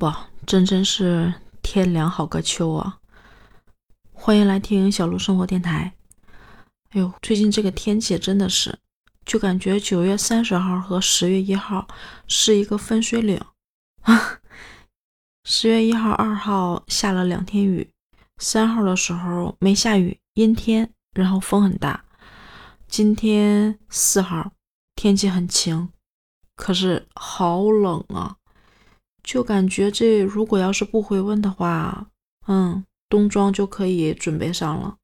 哇，真真是天凉好个秋啊！欢迎来听小鹿生活电台。哎呦，最近这个天气真的是，就感觉九月三十号和十月一号是一个分水岭啊。十月一号、二号下了两天雨，三号的时候没下雨，阴天，然后风很大。今天四号天气很晴，可是好冷啊。就感觉这如果要是不回温的话，嗯，冬装就可以准备上了。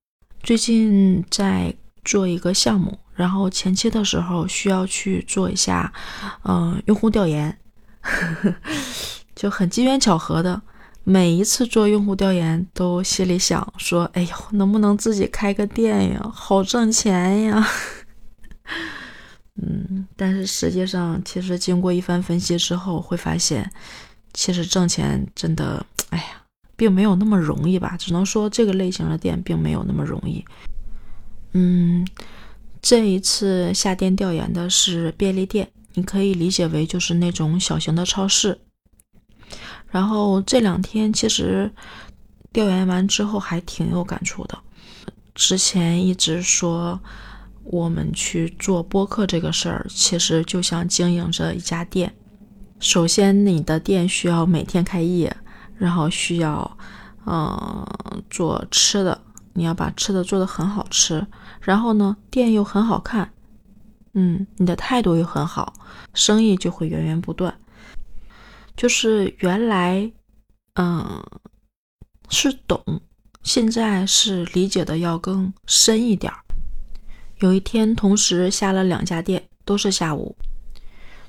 最近在做一个项目，然后前期的时候需要去做一下，嗯，用户调研，就很机缘巧合的，每一次做用户调研都心里想说，哎呦，能不能自己开个店呀，好挣钱呀。嗯，但是实际上，其实经过一番分析之后，会发现。其实挣钱真的，哎呀，并没有那么容易吧？只能说这个类型的店并没有那么容易。嗯，这一次下店调研的是便利店，你可以理解为就是那种小型的超市。然后这两天其实调研完之后还挺有感触的。之前一直说我们去做播客这个事儿，其实就像经营着一家店。首先，你的店需要每天开业，然后需要，嗯，做吃的，你要把吃的做的很好吃，然后呢，店又很好看，嗯，你的态度又很好，生意就会源源不断。就是原来，嗯，是懂，现在是理解的要更深一点儿。有一天，同时下了两家店，都是下午。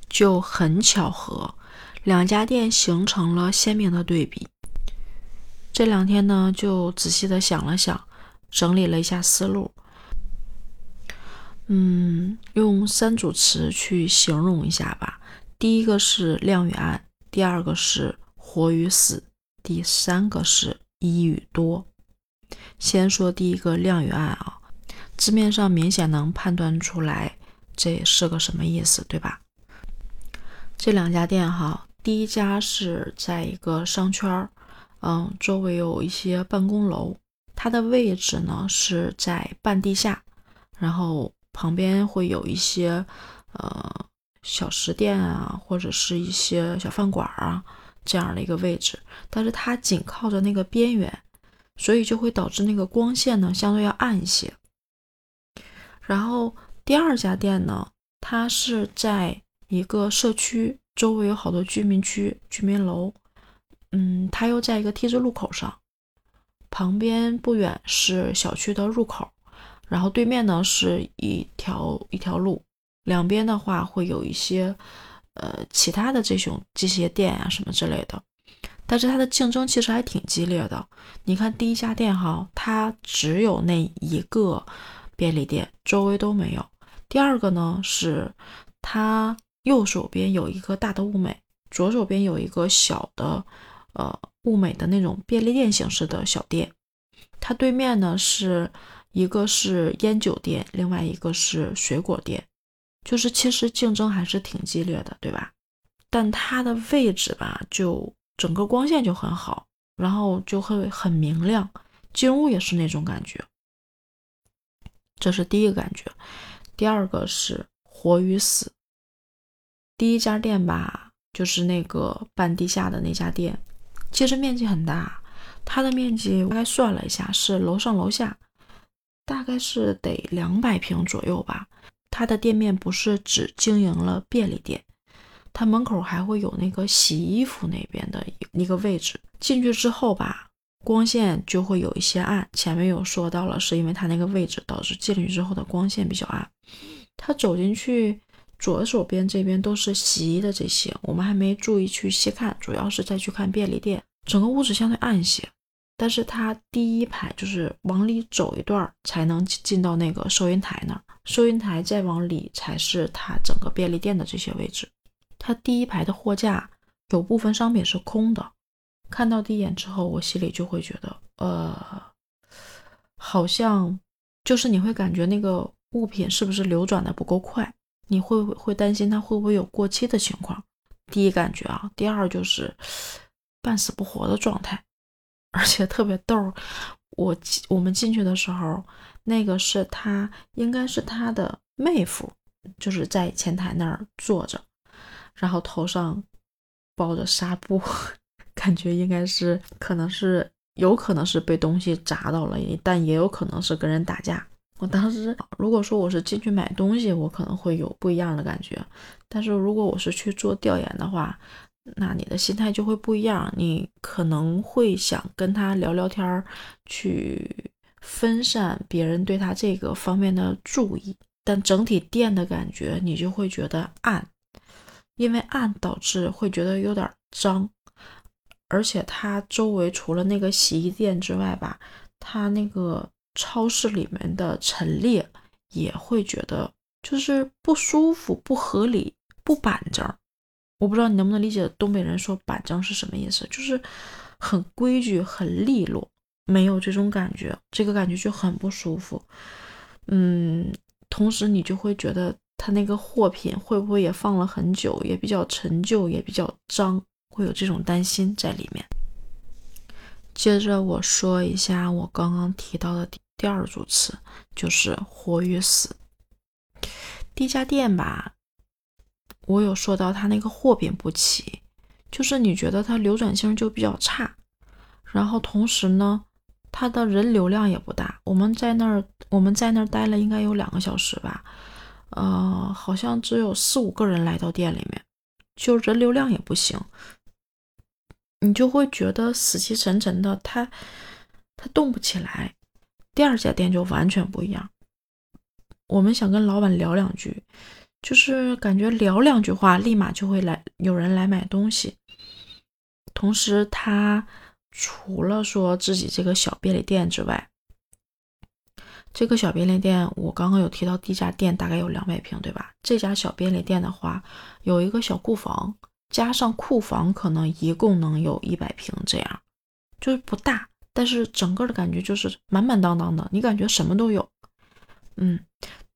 就很巧合，两家店形成了鲜明的对比。这两天呢，就仔细的想了想，整理了一下思路。嗯，用三组词去形容一下吧。第一个是亮与暗，第二个是活与死，第三个是一与多。先说第一个亮与暗啊，字面上明显能判断出来这是个什么意思，对吧？这两家店哈，第一家是在一个商圈儿，嗯，周围有一些办公楼，它的位置呢是在半地下，然后旁边会有一些呃小食店啊，或者是一些小饭馆啊这样的一个位置，但是它紧靠着那个边缘，所以就会导致那个光线呢相对要暗一些。然后第二家店呢，它是在。一个社区周围有好多居民区、居民楼，嗯，它又在一个 T 字路口上，旁边不远是小区的入口，然后对面呢是一条一条路，两边的话会有一些呃其他的这种这些店啊什么之类的，但是它的竞争其实还挺激烈的。你看第一家店哈，它只有那一个便利店，周围都没有。第二个呢是它。右手边有一个大的物美，左手边有一个小的，呃，物美的那种便利店形式的小店。它对面呢是一个是烟酒店，另外一个是水果店，就是其实竞争还是挺激烈的，对吧？但它的位置吧，就整个光线就很好，然后就会很明亮，进屋也是那种感觉。这是第一个感觉，第二个是活与死。第一家店吧，就是那个半地下的那家店，其实面积很大，它的面积大概算了一下，是楼上楼下，大概是得两百平左右吧。它的店面不是只经营了便利店，它门口还会有那个洗衣服那边的一个位置。进去之后吧，光线就会有一些暗。前面有说到了，是因为它那个位置导致进去之后的光线比较暗。他走进去。左手边这边都是洗衣的这些，我们还没注意去细看，主要是再去看便利店。整个屋子相对暗一些，但是它第一排就是往里走一段才能进到那个收银台那儿，收银台再往里才是它整个便利店的这些位置。它第一排的货架有部分商品是空的，看到第一眼之后，我心里就会觉得，呃，好像就是你会感觉那个物品是不是流转的不够快。你会会担心它会不会有过期的情况？第一感觉啊，第二就是半死不活的状态，而且特别逗。我我们进去的时候，那个是他，应该是他的妹夫，就是在前台那儿坐着，然后头上包着纱布，感觉应该是可能是有可能是被东西砸到了，但也有可能是跟人打架。我当时如果说我是进去买东西，我可能会有不一样的感觉，但是如果我是去做调研的话，那你的心态就会不一样，你可能会想跟他聊聊天儿，去分散别人对他这个方面的注意。但整体店的感觉，你就会觉得暗，因为暗导致会觉得有点脏，而且它周围除了那个洗衣店之外吧，它那个超市里面的陈列也会觉得就是不舒服、不合理、不板正。我不知道你能不能理解东北人说板正是什么意思，就是很规矩、很利落，没有这种感觉，这个感觉就很不舒服。嗯，同时你就会觉得他那个货品会不会也放了很久，也比较陈旧，也比较脏，会有这种担心在里面。接着我说一下我刚刚提到的第二组词，就是活与死。第一家店吧。我有说到他那个货品不齐，就是你觉得它流转性就比较差，然后同时呢，它的人流量也不大。我们在那儿我们在那儿待了应该有两个小时吧，呃，好像只有四五个人来到店里面，就人流量也不行，你就会觉得死气沉沉的，它它动不起来。第二家店就完全不一样，我们想跟老板聊两句。就是感觉聊两句话，立马就会来有人来买东西。同时，他除了说自己这个小便利店之外，这个小便利店我刚刚有提到，第一家店大概有两百平，对吧？这家小便利店的话，有一个小库房，加上库房，可能一共能有一百平，这样就是不大，但是整个的感觉就是满满当当的，你感觉什么都有，嗯。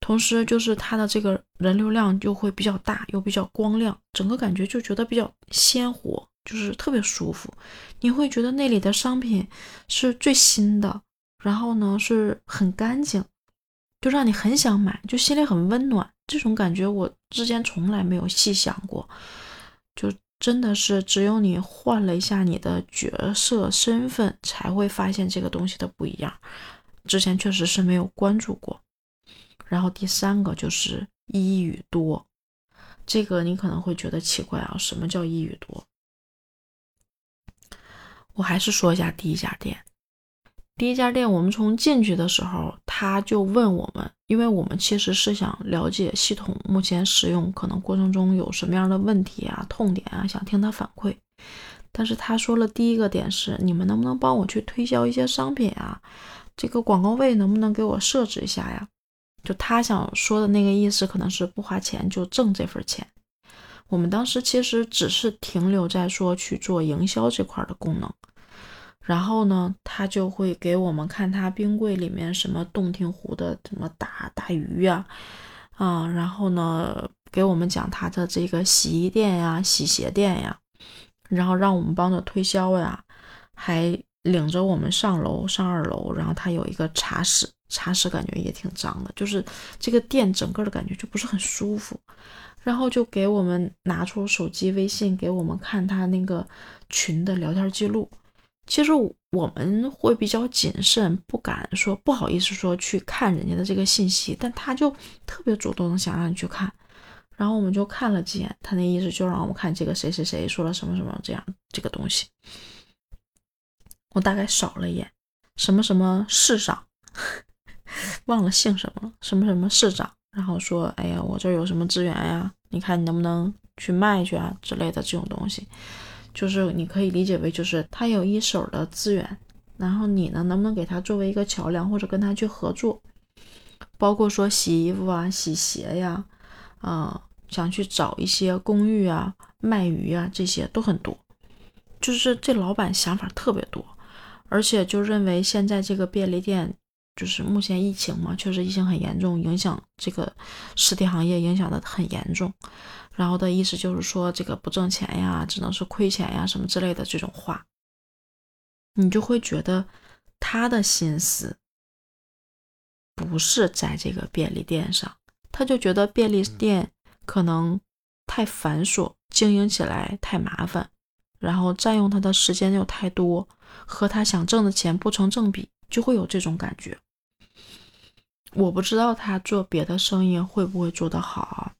同时，就是它的这个人流量就会比较大，又比较光亮，整个感觉就觉得比较鲜活，就是特别舒服。你会觉得那里的商品是最新的，然后呢是很干净，就让你很想买，就心里很温暖。这种感觉我之前从来没有细想过，就真的是只有你换了一下你的角色身份，才会发现这个东西的不一样。之前确实是没有关注过。然后第三个就是一语多，这个你可能会觉得奇怪啊，什么叫一语多？我还是说一下第一家店。第一家店，我们从进去的时候，他就问我们，因为我们其实是想了解系统目前使用可能过程中有什么样的问题啊、痛点啊，想听他反馈。但是他说了第一个点是，你们能不能帮我去推销一些商品啊？这个广告位能不能给我设置一下呀？就他想说的那个意思，可能是不花钱就挣这份钱。我们当时其实只是停留在说去做营销这块的功能，然后呢，他就会给我们看他冰柜里面什么洞庭湖的什么大大鱼呀，啊，然后呢，给我们讲他的这个洗衣店呀、洗鞋店呀，然后让我们帮着推销呀，还领着我们上楼上二楼，然后他有一个茶室。茶室感觉也挺脏的，就是这个店整个的感觉就不是很舒服。然后就给我们拿出手机微信给我们看他那个群的聊天记录。其实我们会比较谨慎，不敢说不好意思说去看人家的这个信息，但他就特别主动的想让你去看。然后我们就看了几眼，他那意思就让我们看这个谁谁谁说了什么什么这样这个东西。我大概扫了一眼，什么什么市长。忘了姓什么了，什么什么市长，然后说，哎呀，我这有什么资源呀？你看你能不能去卖去啊之类的这种东西，就是你可以理解为就是他有一手的资源，然后你呢能不能给他作为一个桥梁或者跟他去合作，包括说洗衣服啊、洗鞋呀，啊，想去找一些公寓啊、卖鱼啊，这些都很多，就是这老板想法特别多，而且就认为现在这个便利店。就是目前疫情嘛，确实疫情很严重，影响这个实体行业影响的很严重。然后的意思就是说这个不挣钱呀，只能是亏钱呀，什么之类的这种话，你就会觉得他的心思不是在这个便利店上，他就觉得便利店可能太繁琐，经营起来太麻烦，然后占用他的时间又太多，和他想挣的钱不成正比，就会有这种感觉。我不知道他做别的生意会不会做得好。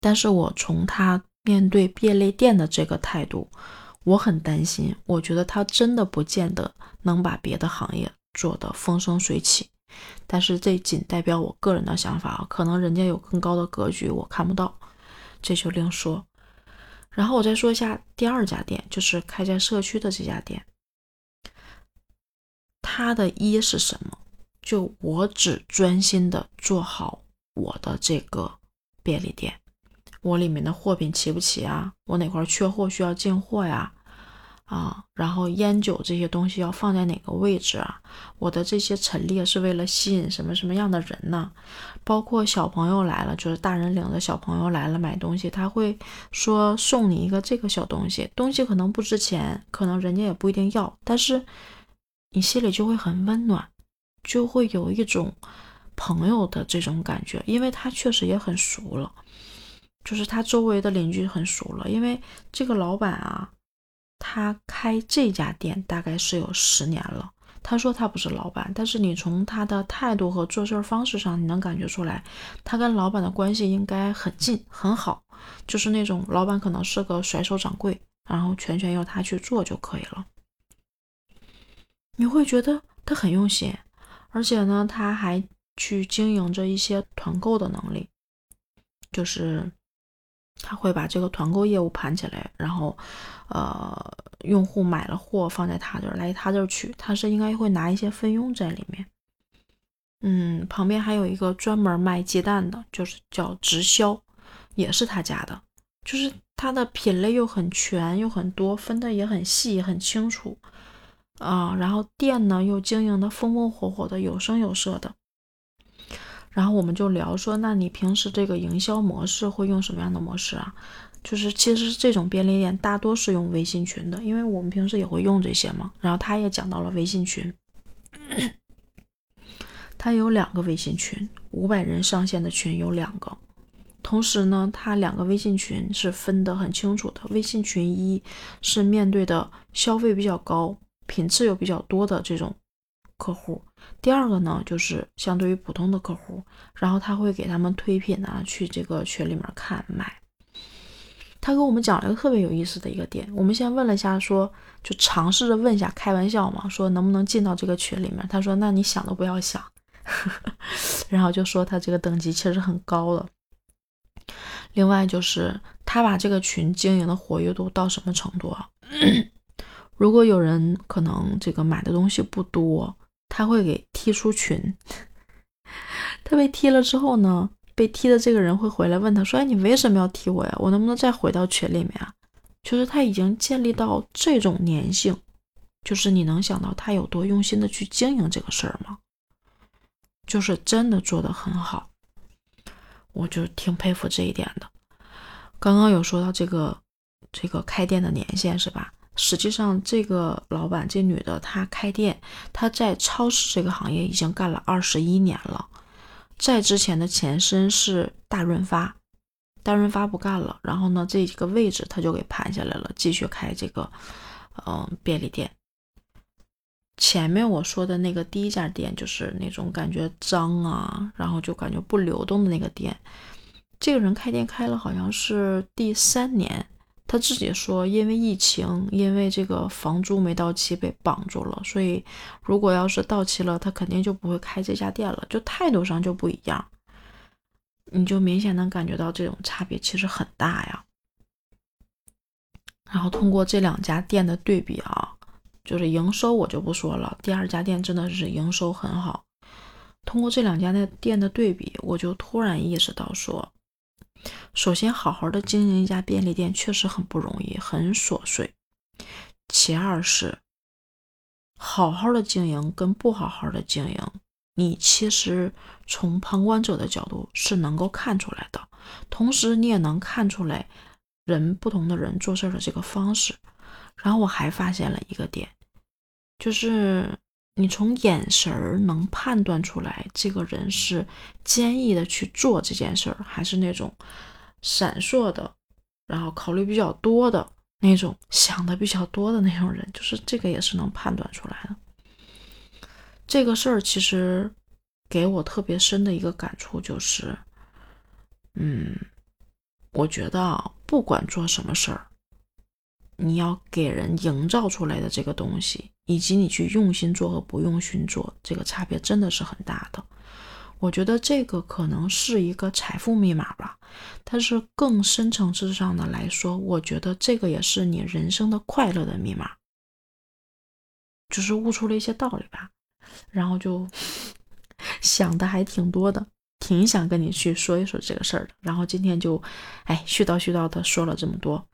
但是我从他面对便利店的这个态度，我很担心。我觉得他真的不见得能把别的行业做得风生水起。但是这仅代表我个人的想法啊，可能人家有更高的格局，我看不到，这就另说。然后我再说一下第二家店，就是开在社区的这家店。它的一是什么？就我只专心的做好我的这个便利店。我里面的货品齐不齐啊？我哪块缺货需要进货呀？啊，然后烟酒这些东西要放在哪个位置啊？我的这些陈列是为了吸引什么什么样的人呢？包括小朋友来了，就是大人领着小朋友来了买东西，他会说送你一个这个小东西，东西可能不值钱，可能人家也不一定要，但是你心里就会很温暖，就会有一种朋友的这种感觉，因为他确实也很熟了。就是他周围的邻居很熟了，因为这个老板啊，他开这家店大概是有十年了。他说他不是老板，但是你从他的态度和做事方式上，你能感觉出来，他跟老板的关系应该很近很好，就是那种老板可能是个甩手掌柜，然后全权由他去做就可以了。你会觉得他很用心，而且呢，他还去经营着一些团购的能力，就是。他会把这个团购业务盘起来，然后，呃，用户买了货放在他这儿来他这儿取，他是应该会拿一些分佣在里面。嗯，旁边还有一个专门卖鸡蛋的，就是叫直销，也是他家的，就是他的品类又很全又很多，分的也很细很清楚啊。然后店呢又经营的风风火火的，有声有色的。然后我们就聊说，那你平时这个营销模式会用什么样的模式啊？就是其实这种便利店大多是用微信群的，因为我们平时也会用这些嘛。然后他也讲到了微信群，他有两个微信群，五百人上线的群有两个。同时呢，他两个微信群是分得很清楚的。微信群一是面对的消费比较高、品质又比较多的这种客户。第二个呢，就是相对于普通的客户，然后他会给他们推品啊，去这个群里面看买。他给我们讲了一个特别有意思的一个点，我们先问了一下，说就尝试着问一下，开玩笑嘛，说能不能进到这个群里面？他说，那你想都不要想。然后就说他这个等级其实很高了。另外就是他把这个群经营的活跃度到什么程度啊？如果有人可能这个买的东西不多。他会给踢出群，他被踢了之后呢，被踢的这个人会回来问他说：“哎，你为什么要踢我呀？我能不能再回到群里面啊？”就是他已经建立到这种粘性，就是你能想到他有多用心的去经营这个事儿吗？就是真的做得很好，我就挺佩服这一点的。刚刚有说到这个这个开店的年限是吧？实际上，这个老板这女的，她开店，她在超市这个行业已经干了二十一年了。在之前的前身是大润发，大润发不干了，然后呢，这几个位置她就给盘下来了，继续开这个，嗯，便利店。前面我说的那个第一家店，就是那种感觉脏啊，然后就感觉不流动的那个店。这个人开店开了好像是第三年。他自己说，因为疫情，因为这个房租没到期被绑住了，所以如果要是到期了，他肯定就不会开这家店了，就态度上就不一样。你就明显能感觉到这种差别其实很大呀。然后通过这两家店的对比啊，就是营收我就不说了，第二家店真的是营收很好。通过这两家的店的对比，我就突然意识到说。首先，好好的经营一家便利店确实很不容易，很琐碎。其二是，好好的经营跟不好好的经营，你其实从旁观者的角度是能够看出来的。同时你也能看出来人不同的人做事的这个方式。然后我还发现了一个点，就是你从眼神儿能判断出来这个人是坚毅的去做这件事儿，还是那种闪烁的，然后考虑比较多的那种，想的比较多的那种人，就是这个也是能判断出来的。这个事儿其实给我特别深的一个感触就是，嗯，我觉得不管做什么事儿。你要给人营造出来的这个东西，以及你去用心做和不用心做，这个差别真的是很大的。我觉得这个可能是一个财富密码吧，但是更深层次上的来说，我觉得这个也是你人生的快乐的密码。就是悟出了一些道理吧，然后就 想的还挺多的，挺想跟你去说一说这个事儿的。然后今天就，哎，絮叨絮叨的说了这么多。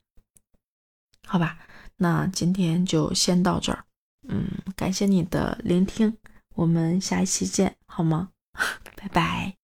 好吧，那今天就先到这儿。嗯，感谢你的聆听，我们下一期见，好吗？拜拜。